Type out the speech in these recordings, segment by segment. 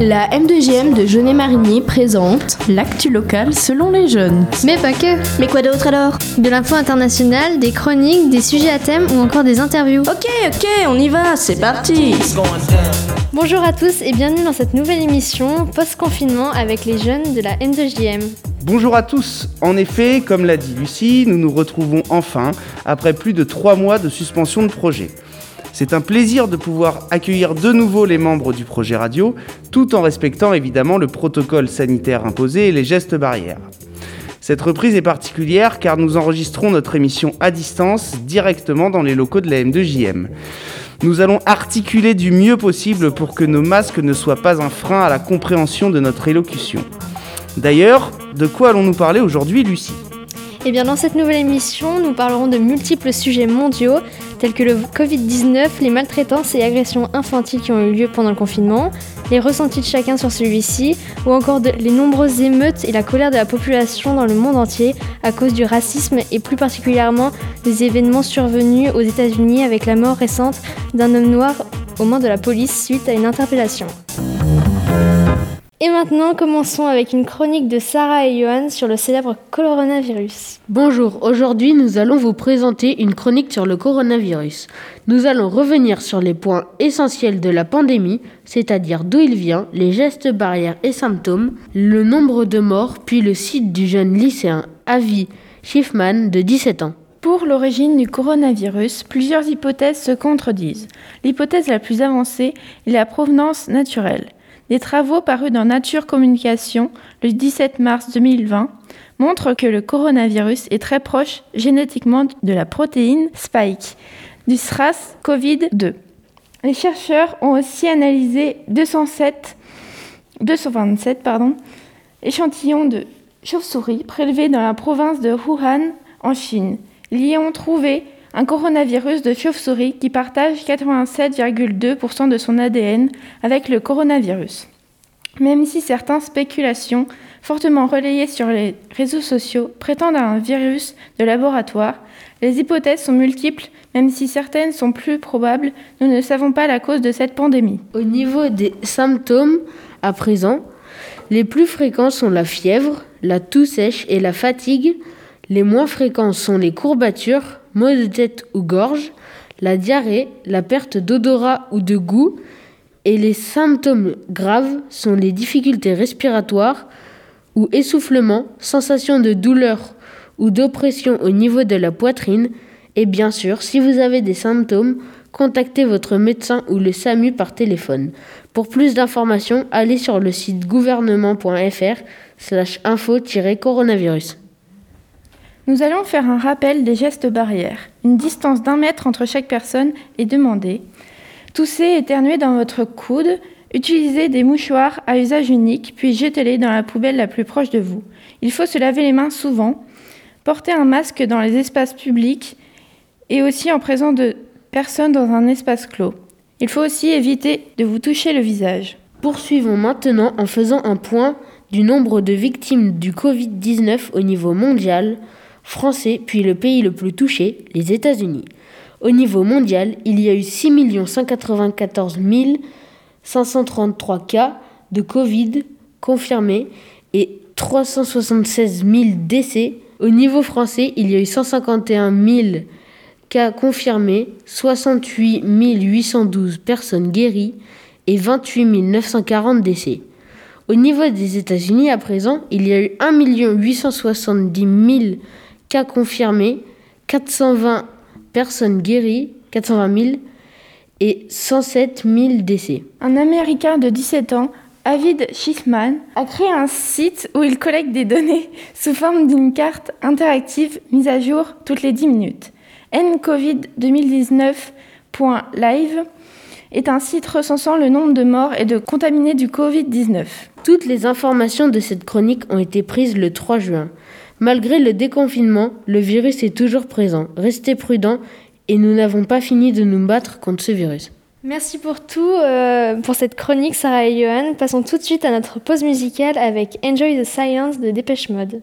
La M2GM de Jeunet Marigny présente l'actu local selon les jeunes. Mais pas que. Mais quoi d'autre alors? De l'info internationale, des chroniques, des sujets à thème ou encore des interviews. Ok, ok, on y va, c'est parti Bonjour à tous et bienvenue dans cette nouvelle émission post-confinement avec les jeunes de la M2JM. Bonjour à tous. En effet, comme l'a dit Lucie, nous nous retrouvons enfin après plus de trois mois de suspension de projet. C'est un plaisir de pouvoir accueillir de nouveau les membres du projet radio, tout en respectant évidemment le protocole sanitaire imposé et les gestes barrières. Cette reprise est particulière car nous enregistrons notre émission à distance directement dans les locaux de la M2JM. Nous allons articuler du mieux possible pour que nos masques ne soient pas un frein à la compréhension de notre élocution. D'ailleurs, de quoi allons-nous parler aujourd'hui, Lucie? Eh dans cette nouvelle émission, nous parlerons de multiples sujets mondiaux tels que le Covid-19, les maltraitances et agressions infantiles qui ont eu lieu pendant le confinement, les ressentis de chacun sur celui-ci, ou encore les nombreuses émeutes et la colère de la population dans le monde entier à cause du racisme et plus particulièrement des événements survenus aux États-Unis avec la mort récente d'un homme noir aux mains de la police suite à une interpellation. Et maintenant, commençons avec une chronique de Sarah et Johan sur le célèbre coronavirus. Bonjour, aujourd'hui nous allons vous présenter une chronique sur le coronavirus. Nous allons revenir sur les points essentiels de la pandémie, c'est-à-dire d'où il vient, les gestes barrières et symptômes, le nombre de morts, puis le site du jeune lycéen Avi Schiffman de 17 ans. Pour l'origine du coronavirus, plusieurs hypothèses se contredisent. L'hypothèse la plus avancée est la provenance naturelle. Des travaux parus dans Nature Communication le 17 mars 2020 montrent que le coronavirus est très proche génétiquement de la protéine Spike du SRAS-CoV-2. Les chercheurs ont aussi analysé 207, 227 pardon, échantillons de chauves-souris prélevés dans la province de Wuhan en Chine. Ils ont trouvé un coronavirus de chauve-souris qui partage 87,2% de son ADN avec le coronavirus. Même si certaines spéculations, fortement relayées sur les réseaux sociaux, prétendent à un virus de laboratoire, les hypothèses sont multiples, même si certaines sont plus probables, nous ne savons pas la cause de cette pandémie. Au niveau des symptômes, à présent, les plus fréquents sont la fièvre, la toux sèche et la fatigue. Les moins fréquents sont les courbatures, maux de tête ou gorge, la diarrhée, la perte d'odorat ou de goût. Et les symptômes graves sont les difficultés respiratoires ou essoufflement, sensation de douleur ou d'oppression au niveau de la poitrine. Et bien sûr, si vous avez des symptômes, contactez votre médecin ou le SAMU par téléphone. Pour plus d'informations, allez sur le site gouvernement.fr slash info-coronavirus. Nous allons faire un rappel des gestes barrières. Une distance d'un mètre entre chaque personne est demandée. Toussez éternuez dans votre coude. Utilisez des mouchoirs à usage unique, puis jetez-les dans la poubelle la plus proche de vous. Il faut se laver les mains souvent. Portez un masque dans les espaces publics et aussi en présence de personnes dans un espace clos. Il faut aussi éviter de vous toucher le visage. Poursuivons maintenant en faisant un point du nombre de victimes du Covid-19 au niveau mondial, français, puis le pays le plus touché, les États-Unis. Au niveau mondial, il y a eu 6 194 533 cas de Covid confirmés et 376 000 décès. Au niveau français, il y a eu 151 000 cas confirmés, 68 812 personnes guéries et 28 940 décès. Au niveau des États-Unis, à présent, il y a eu 1 870 000 cas confirmés, 420 personnes guéries, 420 000 et 107 000 décès. Un Américain de 17 ans, Avid Schiffman, a créé un site où il collecte des données sous forme d'une carte interactive mise à jour toutes les 10 minutes. ncovid2019.live est un site recensant le nombre de morts et de contaminés du Covid-19. Toutes les informations de cette chronique ont été prises le 3 juin. Malgré le déconfinement, le virus est toujours présent. Restez prudents et nous n'avons pas fini de nous battre contre ce virus. Merci pour tout, euh, pour cette chronique Sarah et Johan. Passons tout de suite à notre pause musicale avec Enjoy the Silence de Dépêche Mode.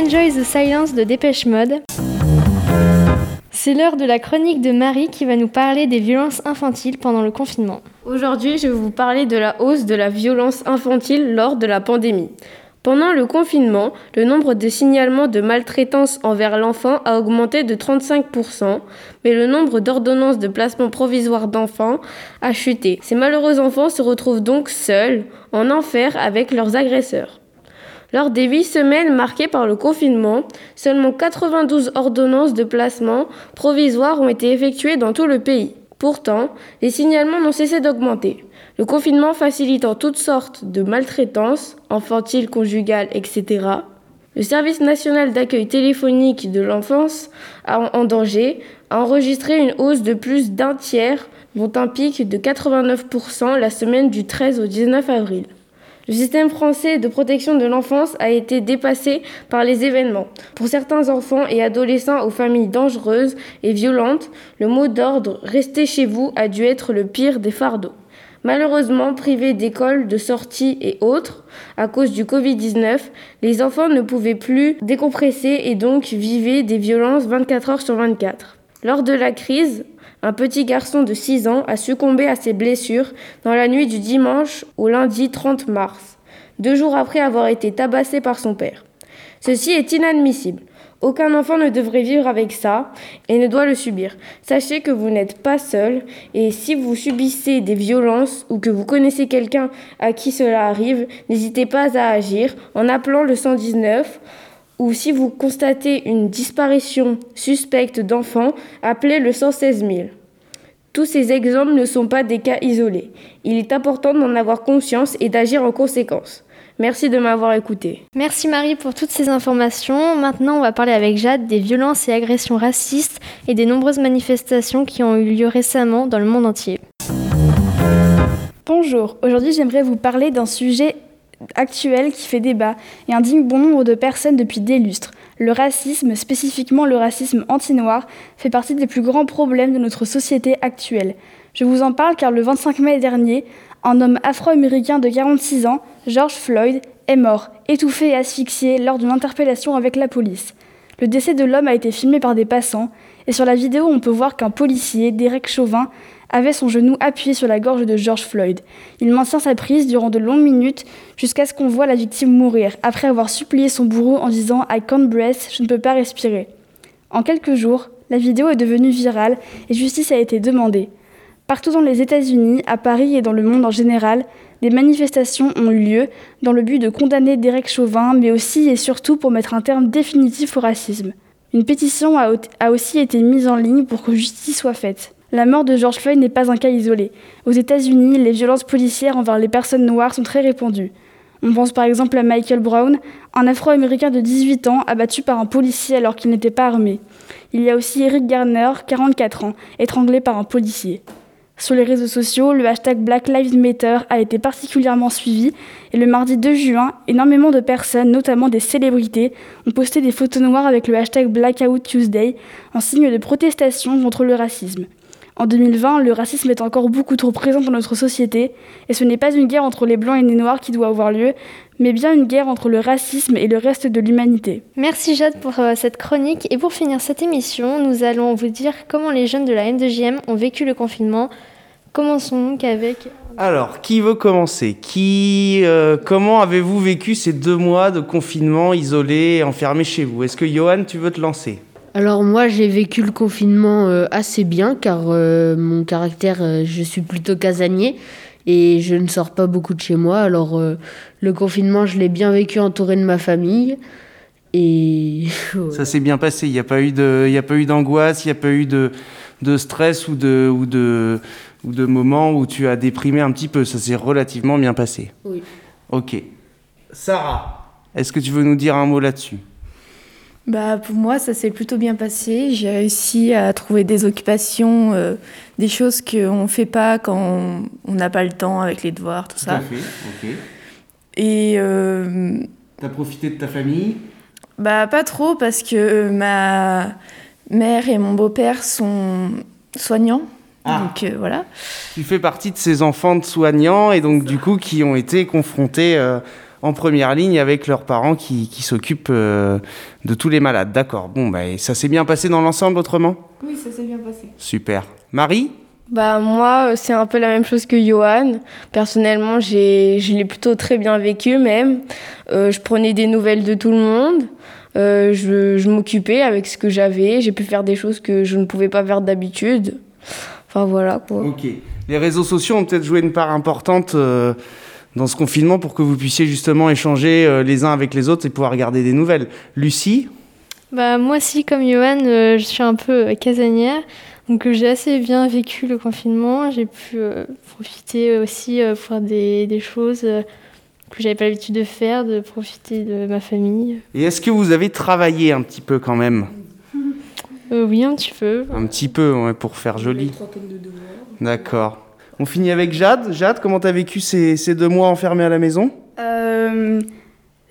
Enjoy the Silence de Dépêche Mode. C'est l'heure de la chronique de Marie qui va nous parler des violences infantiles pendant le confinement. Aujourd'hui, je vais vous parler de la hausse de la violence infantile lors de la pandémie. Pendant le confinement, le nombre de signalements de maltraitance envers l'enfant a augmenté de 35%, mais le nombre d'ordonnances de placement provisoire d'enfants a chuté. Ces malheureux enfants se retrouvent donc seuls, en enfer avec leurs agresseurs. Lors des huit semaines marquées par le confinement, seulement 92 ordonnances de placement provisoires ont été effectuées dans tout le pays. Pourtant, les signalements n'ont cessé d'augmenter. Le confinement facilitant toutes sortes de maltraitances, infantiles, conjugales, etc. Le service national d'accueil téléphonique de l'enfance en danger a enregistré une hausse de plus d'un tiers, dont un pic de 89% la semaine du 13 au 19 avril. Le système français de protection de l'enfance a été dépassé par les événements. Pour certains enfants et adolescents aux familles dangereuses et violentes, le mot d'ordre Restez chez vous a dû être le pire des fardeaux. Malheureusement, privés d'école, de sorties et autres, à cause du Covid-19, les enfants ne pouvaient plus décompresser et donc vivaient des violences 24 heures sur 24. Lors de la crise, un petit garçon de 6 ans a succombé à ses blessures dans la nuit du dimanche au lundi 30 mars, deux jours après avoir été tabassé par son père. Ceci est inadmissible. Aucun enfant ne devrait vivre avec ça et ne doit le subir. Sachez que vous n'êtes pas seul et si vous subissez des violences ou que vous connaissez quelqu'un à qui cela arrive, n'hésitez pas à agir en appelant le 119 ou si vous constatez une disparition suspecte d'enfants, appelez le 116 000. Tous ces exemples ne sont pas des cas isolés. Il est important d'en avoir conscience et d'agir en conséquence. Merci de m'avoir écouté. Merci Marie pour toutes ces informations. Maintenant, on va parler avec Jade des violences et agressions racistes et des nombreuses manifestations qui ont eu lieu récemment dans le monde entier. Bonjour, aujourd'hui j'aimerais vous parler d'un sujet actuel qui fait débat et indigne bon nombre de personnes depuis des lustres. Le racisme, spécifiquement le racisme anti-noir, fait partie des plus grands problèmes de notre société actuelle. Je vous en parle car le 25 mai dernier, un homme afro-américain de 46 ans, George Floyd, est mort, étouffé et asphyxié lors d'une interpellation avec la police. Le décès de l'homme a été filmé par des passants, et sur la vidéo on peut voir qu'un policier, Derek Chauvin, avait son genou appuyé sur la gorge de George Floyd. Il maintient sa prise durant de longues minutes jusqu'à ce qu'on voit la victime mourir, après avoir supplié son bourreau en disant I can't breathe, je ne peux pas respirer. En quelques jours, la vidéo est devenue virale et justice a été demandée. Partout dans les États-Unis, à Paris et dans le monde en général, des manifestations ont eu lieu dans le but de condamner Derek Chauvin, mais aussi et surtout pour mettre un terme définitif au racisme. Une pétition a aussi été mise en ligne pour que justice soit faite. La mort de George Floyd n'est pas un cas isolé. Aux États-Unis, les violences policières envers les personnes noires sont très répandues. On pense par exemple à Michael Brown, un Afro-Américain de 18 ans abattu par un policier alors qu'il n'était pas armé. Il y a aussi Eric Garner, 44 ans, étranglé par un policier. Sur les réseaux sociaux, le hashtag Black Lives Matter a été particulièrement suivi et le mardi 2 juin, énormément de personnes, notamment des célébrités, ont posté des photos noires avec le hashtag Blackout Tuesday en signe de protestation contre le racisme. En 2020, le racisme est encore beaucoup trop présent dans notre société, et ce n'est pas une guerre entre les blancs et les noirs qui doit avoir lieu, mais bien une guerre entre le racisme et le reste de l'humanité. Merci Jade pour euh, cette chronique, et pour finir cette émission, nous allons vous dire comment les jeunes de la N2JM ont vécu le confinement. Commençons donc avec... Alors, qui veut commencer? Qui, euh, Comment avez-vous vécu ces deux mois de confinement isolé, enfermé chez vous? Est-ce que Johan, tu veux te lancer? Alors moi j'ai vécu le confinement euh, assez bien car euh, mon caractère euh, je suis plutôt casanier et je ne sors pas beaucoup de chez moi alors le confinement je l'ai bien vécu entouré de ma famille et ça s'est bien passé il n'y a pas eu de il y a pas eu d'angoisse il n'y a pas eu de, de stress ou de ou de ou de moments où tu as déprimé un petit peu ça s'est relativement bien passé. Oui. OK. Sarah, est-ce que tu veux nous dire un mot là-dessus? Bah, pour moi, ça s'est plutôt bien passé. J'ai réussi à trouver des occupations, euh, des choses qu'on ne fait pas quand on n'a pas le temps avec les devoirs, tout, tout ça. À fait, ok. Et. Euh, T'as profité de ta famille? Bah, pas trop, parce que ma mère et mon beau-père sont soignants. Ah. Donc euh, voilà. Tu fais partie de ces enfants de soignants et donc du coup qui ont été confrontés euh, en première ligne avec leurs parents qui, qui s'occupent euh, de tous les malades. D'accord. Bon, bah, et ça s'est bien passé dans l'ensemble autrement? Oui, ça s'est bien passé. Super. Marie? Bah moi, c'est un peu la même chose que Johan. Personnellement, j'ai, je l'ai plutôt très bien vécu même. Euh, je prenais des nouvelles de tout le monde. Euh, je, je m'occupais avec ce que j'avais. J'ai pu faire des choses que je ne pouvais pas faire d'habitude. Enfin voilà quoi. Ok. Les réseaux sociaux ont peut-être joué une part importante euh, dans ce confinement pour que vous puissiez justement échanger euh, les uns avec les autres et pouvoir regarder des nouvelles. Lucie Bah moi aussi, comme Johan, euh, je suis un peu euh, casanière. Donc euh, j'ai assez bien vécu le confinement. J'ai pu euh, profiter aussi euh, pour faire des, des choses euh, que j'avais pas l'habitude de faire, de profiter de ma famille. Et est-ce que vous avez travaillé un petit peu quand même? Euh, oui, un petit peu. Un petit peu, ouais, pour faire joli. D'accord. On finit avec Jade. Jade, comment t'as vécu ces, ces deux mois enfermés à la maison? Euh,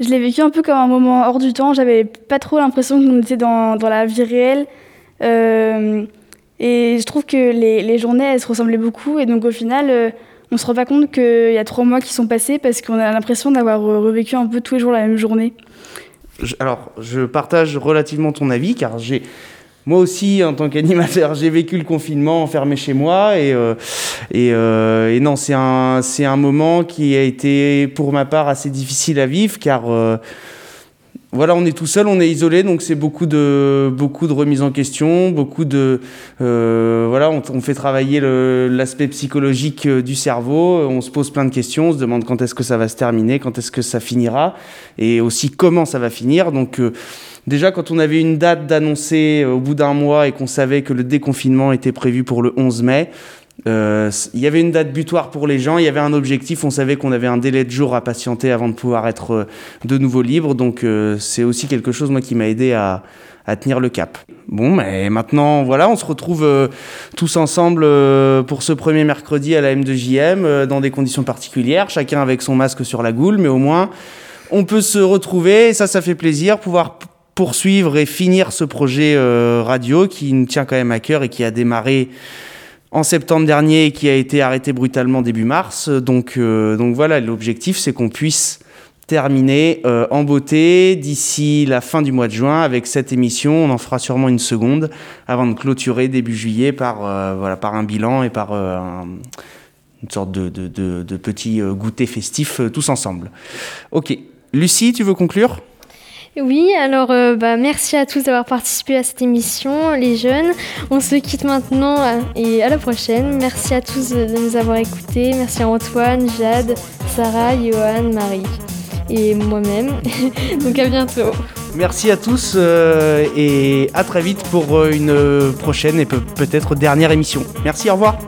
je l'ai vécu un peu comme un moment hors du temps. J'avais pas trop l'impression qu'on était dans, dans la vie réelle. Euh, et je trouve que les, les journées, elles se ressemblaient beaucoup. Et donc au final, euh, on se rend pas compte qu'il y a trois mois qui sont passés parce qu'on a l'impression d'avoir revécu un peu tous les jours la même journée. Je- alors, je partage relativement ton avis car j'ai, moi aussi, en tant qu'animateur, j'ai vécu le confinement enfermé chez moi et, euh, et, euh, et non, c'est un, c'est un moment qui a été pour ma part assez difficile à vivre car euh, voilà, on est tout seul, on est isolé, donc c'est beaucoup de, beaucoup de remises en question, beaucoup de, euh, voilà, on, fait travailler l'aspect psychologique euh, du cerveau, on se pose plein de questions, on se demande quand est-ce que ça va se terminer, quand est-ce que ça finira, et aussi comment ça va finir. Donc euh, déjà, quand on avait une date d'annoncer au bout d'un mois et qu'on savait que le déconfinement était prévu pour le 11 mai, euh, il y avait une date butoir pour les gens, il y avait un objectif, on savait qu'on avait un délai de jour à patienter avant de pouvoir être euh, de nouveau libre. Donc euh, c'est aussi quelque chose moi qui m'a aidé à, tenir le cap. Bon, mais maintenant voilà, on se retrouve tous ensemble pour ce premier mercredi à la M2JM dans des conditions particulières, chacun avec son masque sur la goule, mais au moins on peut se retrouver et ça, ça fait plaisir, pouvoir poursuivre et finir ce projet radio qui nous tient quand même à cœur et qui a démarré en septembre dernier qui a été arrêté brutalement début mars. Donc, euh, donc voilà, l'objectif c'est qu'on puisse terminer euh, en beauté d'ici la fin du mois de juin avec cette émission. On en fera sûrement une seconde avant de clôturer début juillet par, euh, voilà, par un bilan et par une sorte de, de, de, de petit goûter festif tous ensemble. Ok. Lucie, tu veux conclure? Oui, alors euh, bah, merci à tous d'avoir participé à cette émission, les jeunes. On se quitte maintenant euh, et à la prochaine. Merci à tous de nous avoir écoutés. Merci à Antoine, Jade, Sarah, Johan, Marie et moi-même. Donc à bientôt. Merci à tous euh, et à très vite pour une prochaine et peut-être dernière émission. Merci, au revoir.